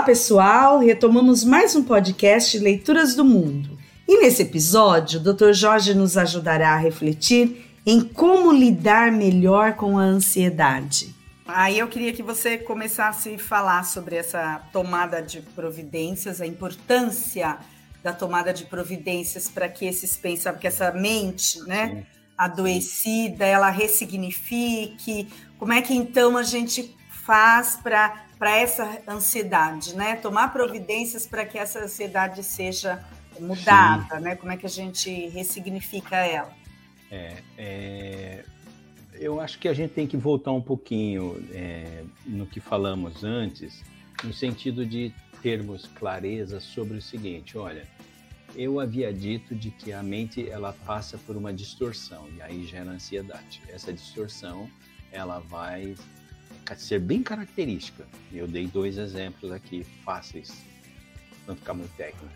Olá, pessoal! Retomamos mais um podcast Leituras do Mundo. E nesse episódio, o Dr. Jorge nos ajudará a refletir em como lidar melhor com a ansiedade. Aí eu queria que você começasse a falar sobre essa tomada de providências, a importância da tomada de providências para que esses pensamentos, que essa mente, né, Sim. adoecida, ela ressignifique. Como é que então a gente faz para para essa ansiedade, né? Tomar providências para que essa ansiedade seja mudada, Sim. né? Como é que a gente ressignifica ela? É, é, eu acho que a gente tem que voltar um pouquinho é, no que falamos antes, no sentido de termos clareza sobre o seguinte: olha, eu havia dito de que a mente ela passa por uma distorção e aí gera ansiedade. Essa distorção ela vai ser bem característica. Eu dei dois exemplos aqui fáceis, não ficar muito técnico.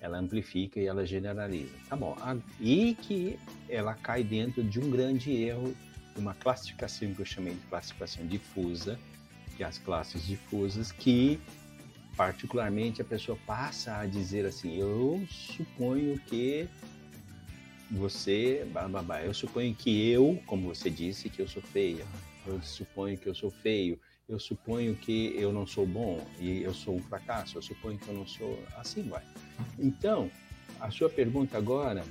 Ela amplifica e ela generaliza. Tá bom. E que ela cai dentro de um grande erro, uma classificação que eu chamei de classificação difusa, que é as classes difusas, que particularmente a pessoa passa a dizer assim: eu suponho que você, babá, eu suponho que eu, como você disse, que eu sou feia eu suponho que eu sou feio, eu suponho que eu não sou bom e eu sou um fracasso, eu suponho que eu não sou. Assim vai. Então, a sua pergunta agora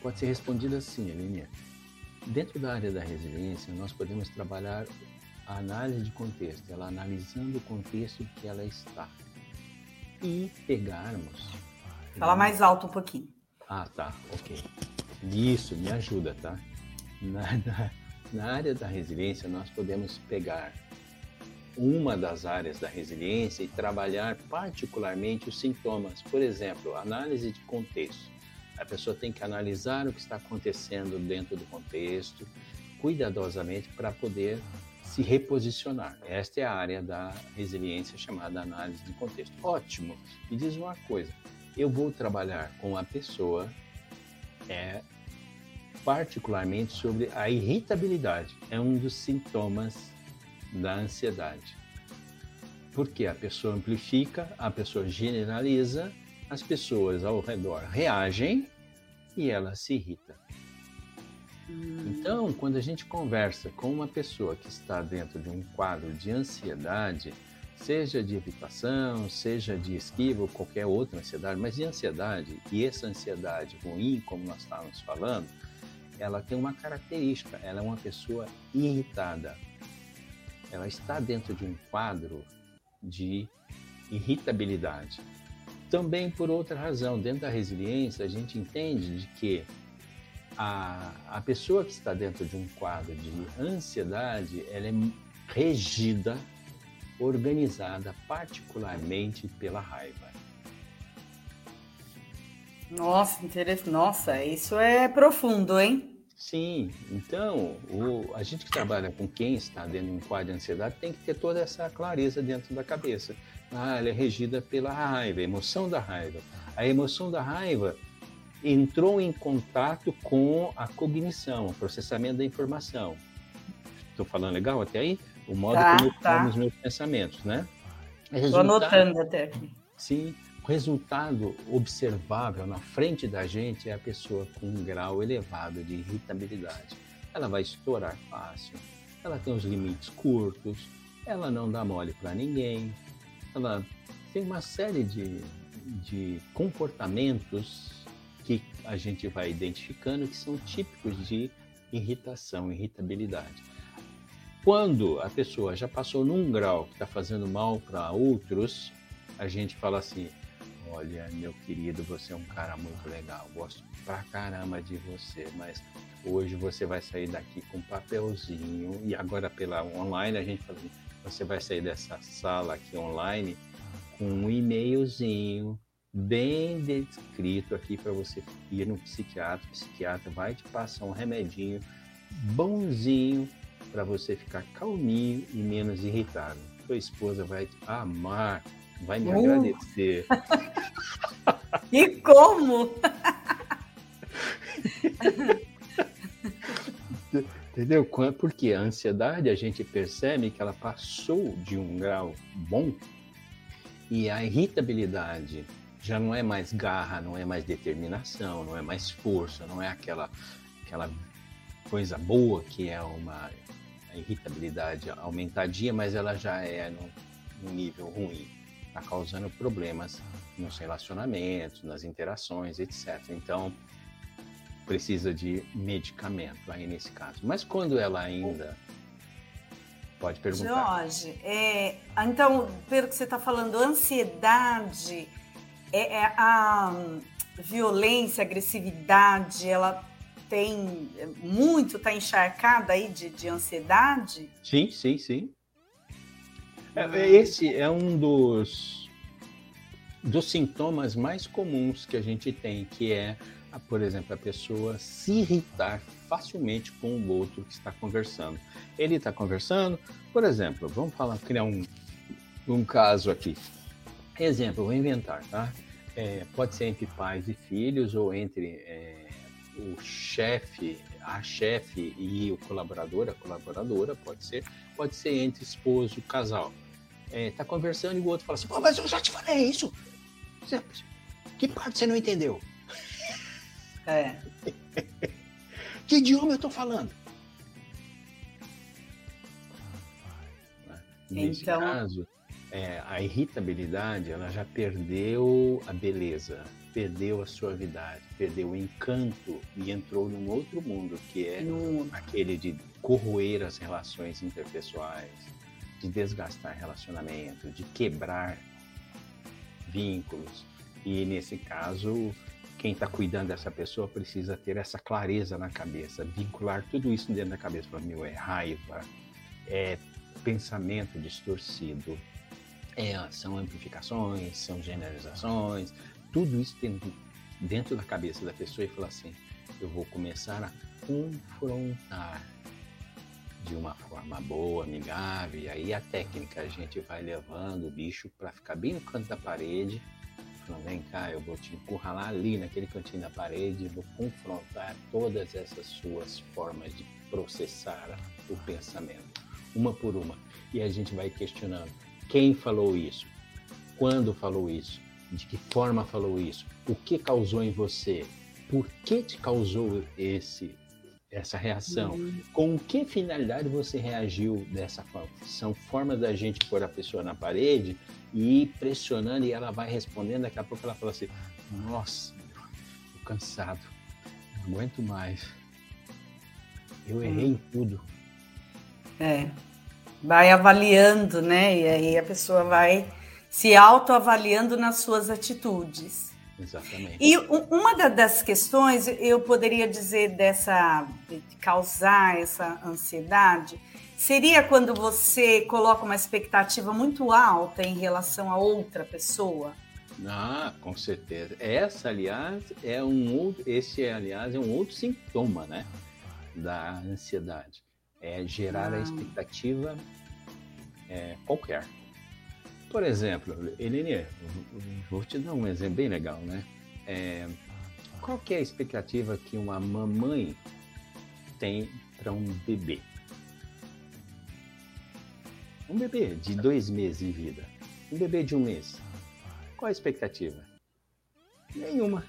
pode ser respondida assim, Aline. Dentro da área da resiliência, nós podemos trabalhar a análise de contexto, ela analisando o contexto que ela está. E pegarmos. Fala mais alto um pouquinho. Ah, tá, ok. Isso, me ajuda, tá? Na, na, na área da resiliência, nós podemos pegar uma das áreas da resiliência e trabalhar particularmente os sintomas. Por exemplo, análise de contexto. A pessoa tem que analisar o que está acontecendo dentro do contexto, cuidadosamente, para poder se reposicionar. Esta é a área da resiliência chamada análise de contexto. Ótimo! Me diz uma coisa: eu vou trabalhar com a pessoa é, particularmente sobre a irritabilidade. É um dos sintomas da ansiedade. Porque a pessoa amplifica, a pessoa generaliza, as pessoas ao redor reagem e ela se irrita. Hum. Então, quando a gente conversa com uma pessoa que está dentro de um quadro de ansiedade, seja de evitação, seja de esquiva ou qualquer outra ansiedade, mas de ansiedade, e essa ansiedade ruim, como nós estávamos falando, ela tem uma característica, ela é uma pessoa irritada. Ela está dentro de um quadro de irritabilidade. Também por outra razão, dentro da resiliência, a gente entende de que a, a pessoa que está dentro de um quadro de ansiedade, ela é regida, organizada particularmente pela raiva. Nossa, interessante. Nossa, isso é profundo, hein? Sim, então o, a gente que trabalha com quem está dentro de um quadro de ansiedade tem que ter toda essa clareza dentro da cabeça. Ah, ela é regida pela raiva, a emoção da raiva. A emoção da raiva entrou em contato com a cognição, o processamento da informação. Estou falando legal até aí? O modo tá, como eu tá. os meus pensamentos, né? Estou anotando até aqui. Sim, o resultado observável na frente da gente é a pessoa com um grau elevado de irritabilidade. Ela vai estourar fácil, ela tem os limites curtos, ela não dá mole para ninguém, ela tem uma série de, de comportamentos que a gente vai identificando que são típicos de irritação, irritabilidade. Quando a pessoa já passou num grau que está fazendo mal para outros, a gente fala assim: Olha, meu querido, você é um cara muito legal. Gosto pra caramba de você, mas hoje você vai sair daqui com um papelzinho e agora pela online a gente fala você vai sair dessa sala aqui online com um e-mailzinho bem descrito aqui para você ir no psiquiatra. O psiquiatra vai te passar um remedinho bonzinho para você ficar calminho e menos irritado. Sua esposa vai te amar vai me uh. agradecer. e como? Entendeu? Porque a ansiedade a gente percebe que ela passou de um grau bom e a irritabilidade já não é mais garra, não é mais determinação, não é mais força, não é aquela, aquela coisa boa que é uma irritabilidade aumentadinha, mas ela já é no nível ruim, está causando problemas nos relacionamentos, nas interações, etc. Então, precisa de medicamento aí nesse caso. Mas quando ela ainda pode perguntar. Jorge, é, então, pelo que você está falando, ansiedade, é, é a violência, agressividade, ela tem muito, está encharcada aí de, de ansiedade? Sim, sim, sim. É, é, esse é um dos, dos sintomas mais comuns que a gente tem, que é por exemplo, a pessoa se irritar facilmente com o outro que está conversando. Ele está conversando, por exemplo, vamos falar, criar um, um caso aqui. Exemplo, vou inventar, tá? É, pode ser entre pais e filhos ou entre é, o chefe, a chefe e o colaborador, a colaboradora, pode ser, pode ser entre esposo e casal. É, tá conversando e o outro fala assim, Pô, mas eu já te falei isso. Que parte você não entendeu? É. que idioma eu tô falando? Nesse então... caso, é, a irritabilidade ela já perdeu a beleza, perdeu a suavidade, perdeu o encanto e entrou num outro mundo que é no... aquele de corroer as relações interpessoais, de desgastar relacionamento, de quebrar vínculos. E nesse caso, quem está cuidando dessa pessoa precisa ter essa clareza na cabeça, vincular tudo isso dentro da cabeça. Falar, meu, é raiva, é pensamento distorcido, é, são amplificações, são generalizações, tudo isso tem dentro da cabeça da pessoa e falar assim, eu vou começar a confrontar de uma forma boa, amigável, e aí a técnica a gente vai levando o bicho para ficar bem no canto da parede, falando, vem cá, eu vou te encurralar ali naquele cantinho da parede, vou confrontar todas essas suas formas de processar o pensamento, uma por uma. E a gente vai questionando quem falou isso, quando falou isso, de que forma falou isso, o que causou em você, por que te causou esse essa reação? Uhum. Com que finalidade você reagiu dessa forma? São formas da gente pôr a pessoa na parede e ir pressionando e ela vai respondendo. Daqui a pouco ela fala assim: Nossa, tô cansado, não aguento mais. Eu uhum. errei em tudo. É, vai avaliando, né? E aí a pessoa vai se autoavaliando nas suas atitudes. Exatamente. E uma das questões, eu poderia dizer, dessa de causar essa ansiedade, seria quando você coloca uma expectativa muito alta em relação a outra pessoa? Ah, com certeza. Essa, aliás, é um outro, esse, aliás, é um outro sintoma, né, da ansiedade. É gerar ah. a expectativa é, qualquer. Por exemplo, Helene, vou te dar um exemplo bem legal, né? É, qual que é a expectativa que uma mamãe tem para um bebê? Um bebê de dois meses de vida. Um bebê de um mês. Qual a expectativa? Nenhuma.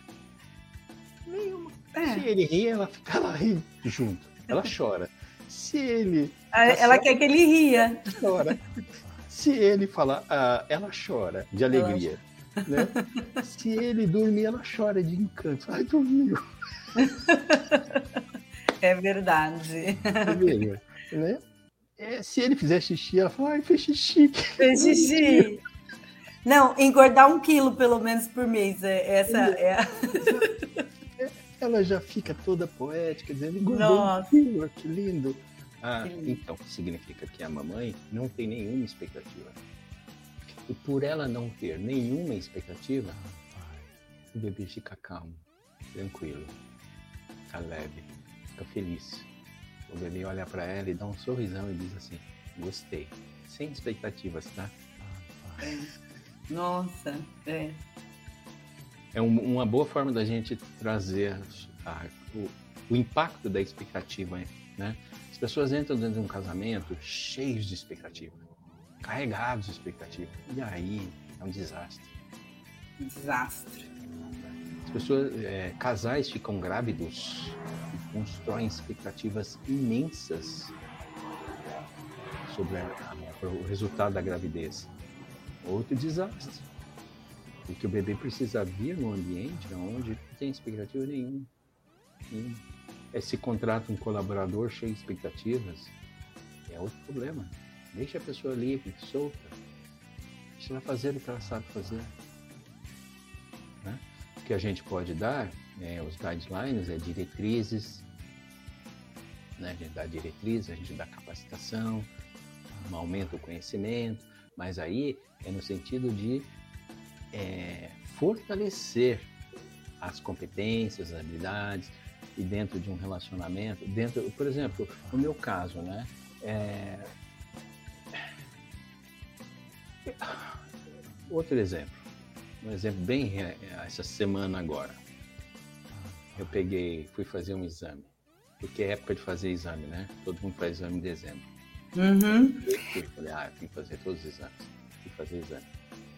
Nenhuma. É. Se ele ri, ela fica lá rindo junto. Ela chora. Se ele. Ela tá quer que ele ria. Chora. Se ele falar, ah, ela chora de alegria. Né? Se ele dormir, ela chora de encanto. Ai, dormiu. É verdade. É mesmo, né? É, se ele fizer xixi, ela fala, ai, fez xixi. Fez xixi. Não, engordar um quilo pelo menos por mês. É, essa é. é ela já fica toda poética, dizendo, engordou Nossa. um quilo, que lindo. Ah, então significa que a mamãe não tem nenhuma expectativa. E por ela não ter nenhuma expectativa, o bebê fica calmo, tranquilo, fica leve, fica feliz. O bebê olha para ela e dá um sorrisão e diz assim: Gostei. Sem expectativas, tá? Nossa, é. É um, uma boa forma da gente trazer a, o, o impacto da expectativa, né? As pessoas entram dentro de um casamento cheios de expectativa, carregados de expectativa. E aí é um desastre. Desastre. As pessoas, é, casais ficam grávidos e constroem expectativas imensas sobre a, a, o resultado da gravidez. Outro desastre. Porque o bebê precisa vir num ambiente onde não tem expectativa nenhuma. nenhuma. Se contrata um colaborador cheio de expectativas, é outro problema. Deixa a pessoa livre, solta. Deixa ela fazer o que ela sabe fazer. Né? O que a gente pode dar, é, os guidelines, é diretrizes, né? a gente dá diretrizes, a gente dá capacitação, aumenta o conhecimento, mas aí é no sentido de é, fortalecer as competências, as habilidades e dentro de um relacionamento, dentro, por exemplo, no meu caso, né? É... Outro exemplo, um exemplo bem essa semana agora. Eu peguei, fui fazer um exame, porque é época de fazer exame, né? Todo mundo faz exame em dezembro. Uhum. Eu falei, ah, eu tenho que fazer todos os exames. Fui fazer exame.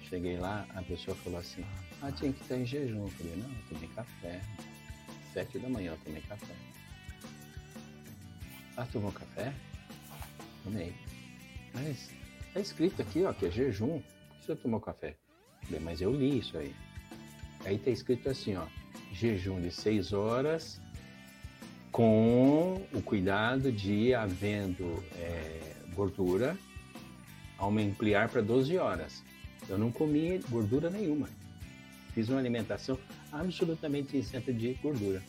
Cheguei lá, a pessoa falou assim, ah, tinha que estar em jejum. Eu falei, não, eu tomei café. Sete da manhã tomei café. Ah, tomou café? Tomei. Mas tá escrito aqui, ó, que é jejum. Você tomou café? Mas eu li isso aí. Aí tá escrito assim, ó, jejum de seis horas com o cuidado de, havendo é, gordura, ampliar para 12 horas. Eu não comi gordura nenhuma. Fiz uma alimentação absolutamente isenta de gordura.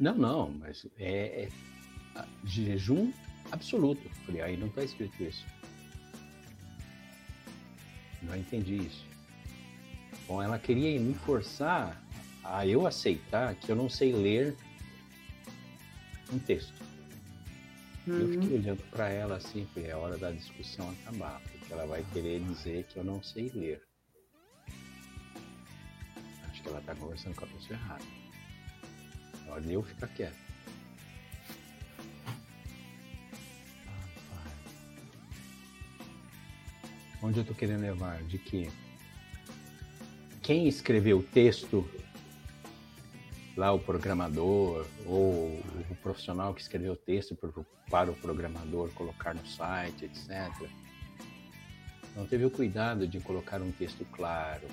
Não, não, mas é, é jejum absoluto. Falei, aí não está escrito isso. Não entendi isso. Bom, ela queria me forçar a eu aceitar que eu não sei ler um texto. Uhum. Eu fiquei olhando para ela assim, foi é hora da discussão acabar, porque ela vai querer dizer que eu não sei ler. Ela está conversando com a pessoa errada. Olha, eu ficar quieto. Onde eu estou querendo levar? De que quem escreveu o texto lá o programador ou o profissional que escreveu o texto para o programador colocar no site, etc. Não teve o cuidado de colocar um texto claro,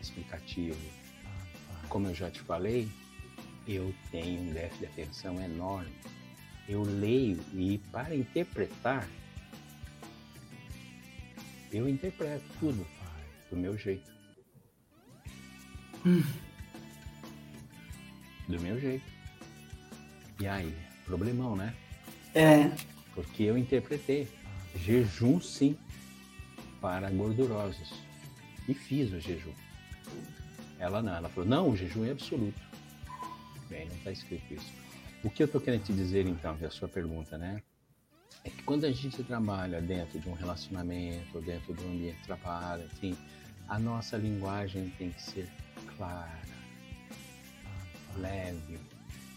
explicativo. Como eu já te falei, eu tenho um déficit de atenção enorme. Eu leio e para interpretar, eu interpreto tudo do meu jeito. Hum do meu jeito. E aí, problemão, né? É. Porque eu interpretei jejum sim para gordurosos. E fiz o jejum. Ela não, ela falou, não, o jejum é absoluto. Bem, não está escrito isso. O que eu estou querendo te dizer então, que é a sua pergunta, né? É que quando a gente trabalha dentro de um relacionamento, dentro de um ambiente de trabalho, enfim, a nossa linguagem tem que ser clara leve,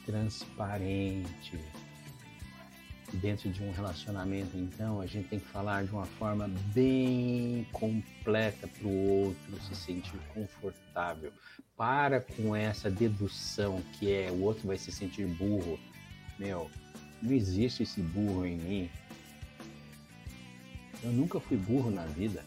transparente. Dentro de um relacionamento, então, a gente tem que falar de uma forma bem completa para o outro se sentir confortável. Para com essa dedução que é o outro vai se sentir burro. Meu, não existe esse burro em mim. Eu nunca fui burro na vida.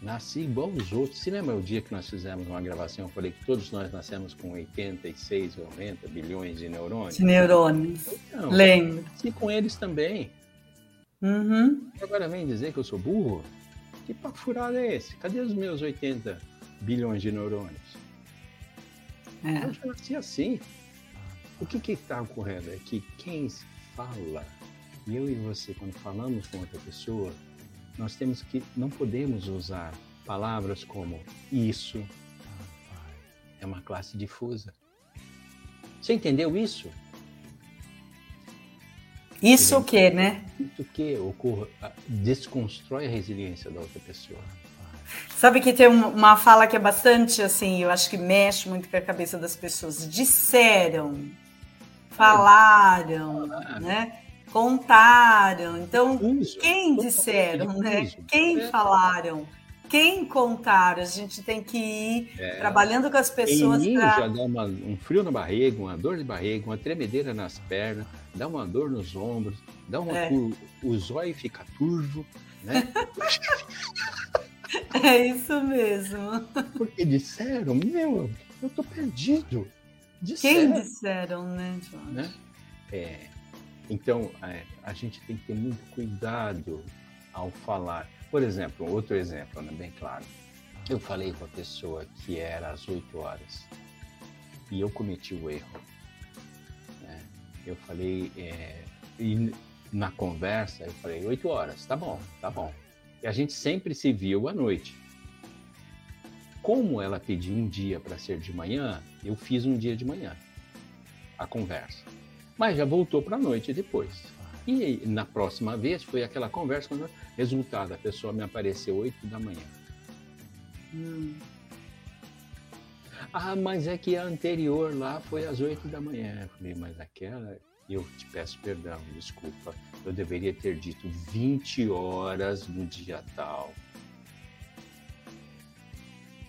Nasci igual os outros. Se lembra o dia que nós fizemos uma gravação? Eu falei que todos nós nascemos com 86, 90 bilhões de neurônios. De neurônios. Então, Lembro. Nasci com eles também. Uhum. Agora vem dizer que eu sou burro? Que papo furado é esse? Cadê os meus 80 bilhões de neurônios? É. Eu já nasci assim. O que está ocorrendo é que quem fala, eu e você, quando falamos com outra pessoa, nós temos que, não podemos usar palavras como isso. É uma classe difusa. Você entendeu isso? Isso o que, né? Isso que ocorre, desconstrói a resiliência da outra pessoa. Sabe que tem uma fala que é bastante assim, eu acho que mexe muito com a cabeça das pessoas. Disseram. falaram, né? Contaram. Então, quem disseram, né? Quem é. falaram? Quem contaram? A gente tem que ir é. trabalhando com as pessoas. Em pra... já dá uma, um frio na barriga, uma dor de barriga, uma tremedeira nas pernas, dá uma dor nos ombros, dá uma é. o zóio fica turvo, né? é isso mesmo. Porque disseram, meu, eu tô perdido. Disseram, Quem disseram, né, Jorge? Né? É, então, é, a gente tem que ter muito cuidado ao falar. Por exemplo, outro exemplo, né, bem claro. Eu falei com a pessoa que era às 8 horas e eu cometi o erro. Né? Eu falei, é, e na conversa, eu falei 8 horas, tá bom, tá bom. E a gente sempre se viu à noite. Como ela pediu um dia para ser de manhã, eu fiz um dia de manhã a conversa. Mas já voltou para a noite depois. E na próxima vez foi aquela conversa, resultado, a pessoa me apareceu 8 da manhã. Hum. Ah, mas é que a anterior lá foi às 8 da manhã. Eu falei, mas aquela, eu te peço perdão, desculpa. Eu deveria ter dito 20 horas no dia tal.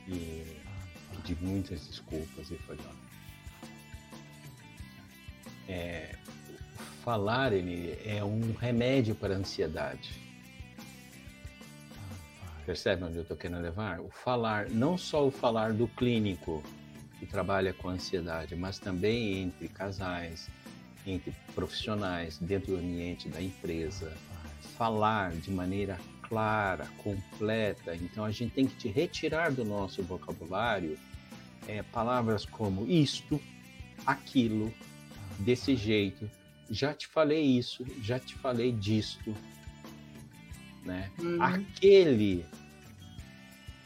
E pedi muitas desculpas e falei, ó, é, falar ele é um remédio para a ansiedade. Percebe onde eu estou querendo levar? O falar, não só o falar do clínico que trabalha com ansiedade, mas também entre casais, entre profissionais, dentro do ambiente da empresa. Falar de maneira clara, completa. Então a gente tem que te retirar do nosso vocabulário é, palavras como isto, aquilo, desse jeito. Já te falei isso, já te falei disto, né? Uhum. Aquele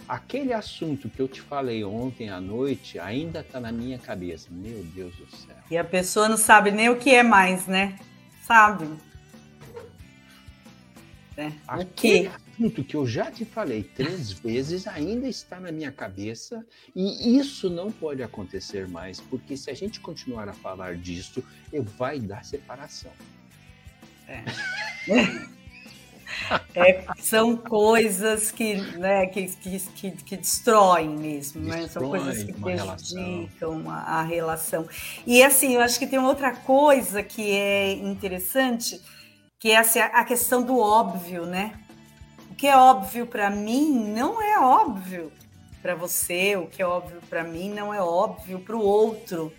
aquele assunto que eu te falei ontem à noite ainda está na minha cabeça. Meu Deus do céu. E a pessoa não sabe nem o que é mais, né? Sabe? É. O que? Assunto que eu já te falei três vezes ainda está na minha cabeça e isso não pode acontecer mais, porque se a gente continuar a falar disso, vai dar separação. É. É, são coisas que, né, que, que, que, que destroem mesmo, né? são coisas que prejudicam a, a, relação. E assim, eu acho que tem outra coisa que é interessante, que é assim, a questão do óbvio, né? O que é óbvio para mim não é óbvio para você, o que é óbvio para mim não é óbvio para o outro.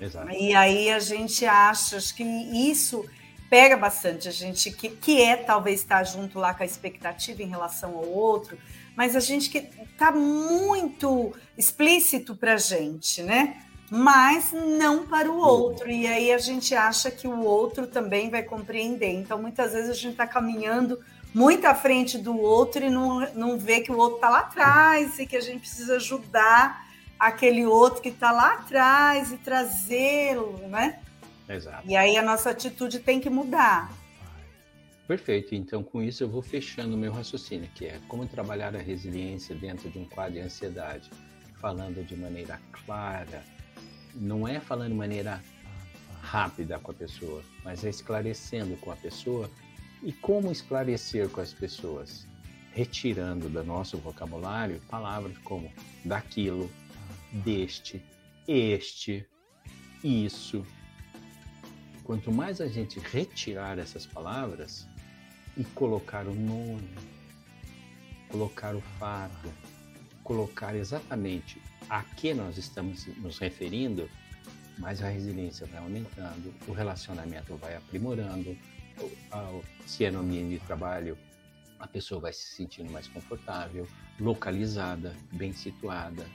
Exato. E aí a gente acha que isso pega bastante a gente que, que é talvez estar junto lá com a expectativa em relação ao outro, mas a gente que está muito explícito para a gente, né? Mas não para o outro. E aí a gente acha que o outro também vai compreender. Então, muitas vezes a gente está caminhando muito à frente do outro e não, não vê que o outro está lá atrás e que a gente precisa ajudar aquele outro que está lá atrás e trazê-lo, né? Exato. E aí a nossa atitude tem que mudar. Perfeito. Então, com isso, eu vou fechando o meu raciocínio, que é como trabalhar a resiliência dentro de um quadro de ansiedade, falando de maneira clara. Não é falando de maneira rápida com a pessoa, mas é esclarecendo com a pessoa e como esclarecer com as pessoas? Retirando do nosso vocabulário palavras como daquilo, deste, este, isso. Quanto mais a gente retirar essas palavras e colocar o nome, colocar o fato, colocar exatamente a que nós estamos nos referindo, mais a resiliência vai aumentando, o relacionamento vai aprimorando, se é no ambiente de trabalho, a pessoa vai se sentindo mais confortável, localizada, bem situada,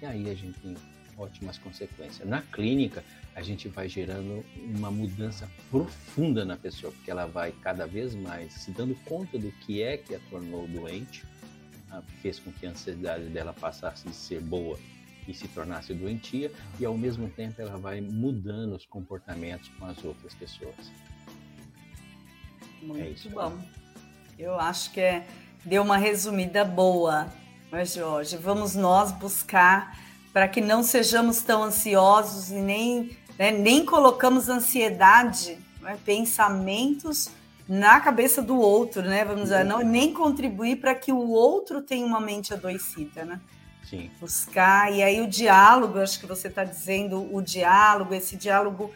e aí a gente tem ótimas consequências. Na clínica, a gente vai gerando uma mudança profunda na pessoa, porque ela vai cada vez mais se dando conta do que é que a tornou doente, fez com que a ansiedade dela passasse de ser boa e se tornasse doentia, e ao mesmo tempo ela vai mudando os comportamentos com as outras pessoas. Muito é bom. Eu acho que é, deu uma resumida boa, mas Jorge, vamos nós buscar para que não sejamos tão ansiosos e nem né, nem colocamos ansiedade, né, pensamentos na cabeça do outro, né? Vamos dizer, não, nem contribuir para que o outro tenha uma mente adoecida, né? Sim. Buscar, e aí o diálogo, acho que você está dizendo, o diálogo, esse diálogo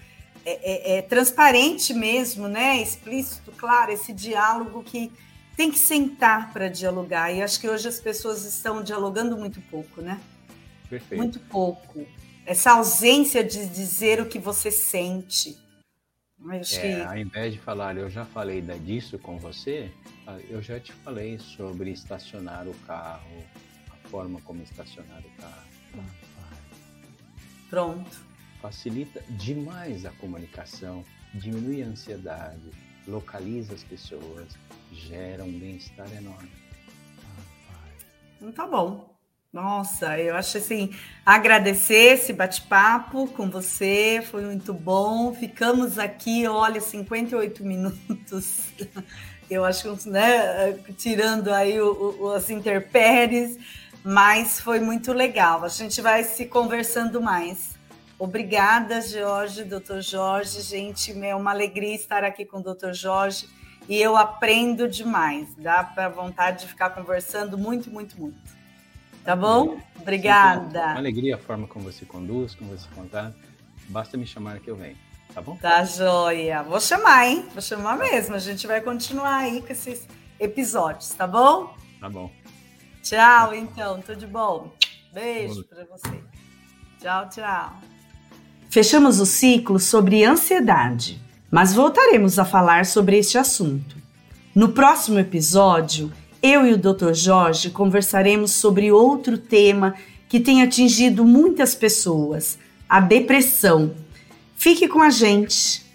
é, é, é, transparente mesmo, né? Explícito, claro, esse diálogo que tem que sentar para dialogar. E acho que hoje as pessoas estão dialogando muito pouco, né? Perfeito. Muito pouco. Essa ausência de dizer o que você sente. Acho é, que... Ao invés de falar, eu já falei disso com você, ah, eu já te falei sobre estacionar o carro, a forma como estacionar o carro. Pronto. Facilita demais a comunicação, diminui a ansiedade, localiza as pessoas, gera um bem-estar enorme. Então tá bom. Nossa, eu acho assim, agradecer esse bate-papo com você, foi muito bom. Ficamos aqui, olha, 58 minutos. Eu acho que, né, tirando aí o, o, as interpéries, mas foi muito legal. A gente vai se conversando mais. Obrigada, Jorge, doutor Jorge. Gente, é uma alegria estar aqui com o doutor Jorge e eu aprendo demais. Dá para vontade de ficar conversando muito, muito, muito. Tá bom? Obrigada. Uma alegria a forma como você conduz, como você contar. Basta me chamar que eu venho, tá bom? Tá joia. Vou chamar, hein? Vou chamar mesmo. A gente vai continuar aí com esses episódios, tá bom? Tá bom. Tchau, então. Tudo de bom. Beijo para você. Tchau, tchau. Fechamos o ciclo sobre ansiedade, mas voltaremos a falar sobre este assunto. No próximo episódio, eu e o Dr. Jorge conversaremos sobre outro tema que tem atingido muitas pessoas: a depressão. Fique com a gente!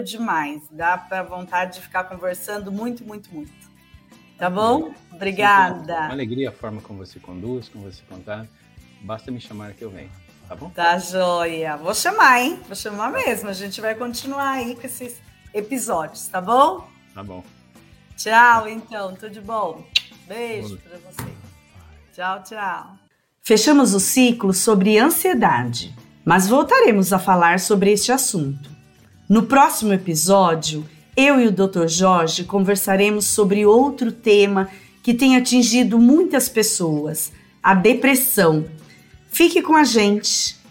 Demais. Dá para vontade de ficar conversando muito, muito, muito. Tá bom? Obrigada. Uma alegria a forma como você conduz, como você contar. Basta me chamar que eu venho, tá bom? Tá joia. Vou chamar, hein? Vou chamar mesmo. A gente vai continuar aí com esses episódios, tá bom? Tá bom. Tchau, então. Tudo de bom. Beijo para você. Tchau, tchau. Fechamos o ciclo sobre ansiedade, mas voltaremos a falar sobre este assunto. No próximo episódio, eu e o Dr. Jorge conversaremos sobre outro tema que tem atingido muitas pessoas: a depressão. Fique com a gente!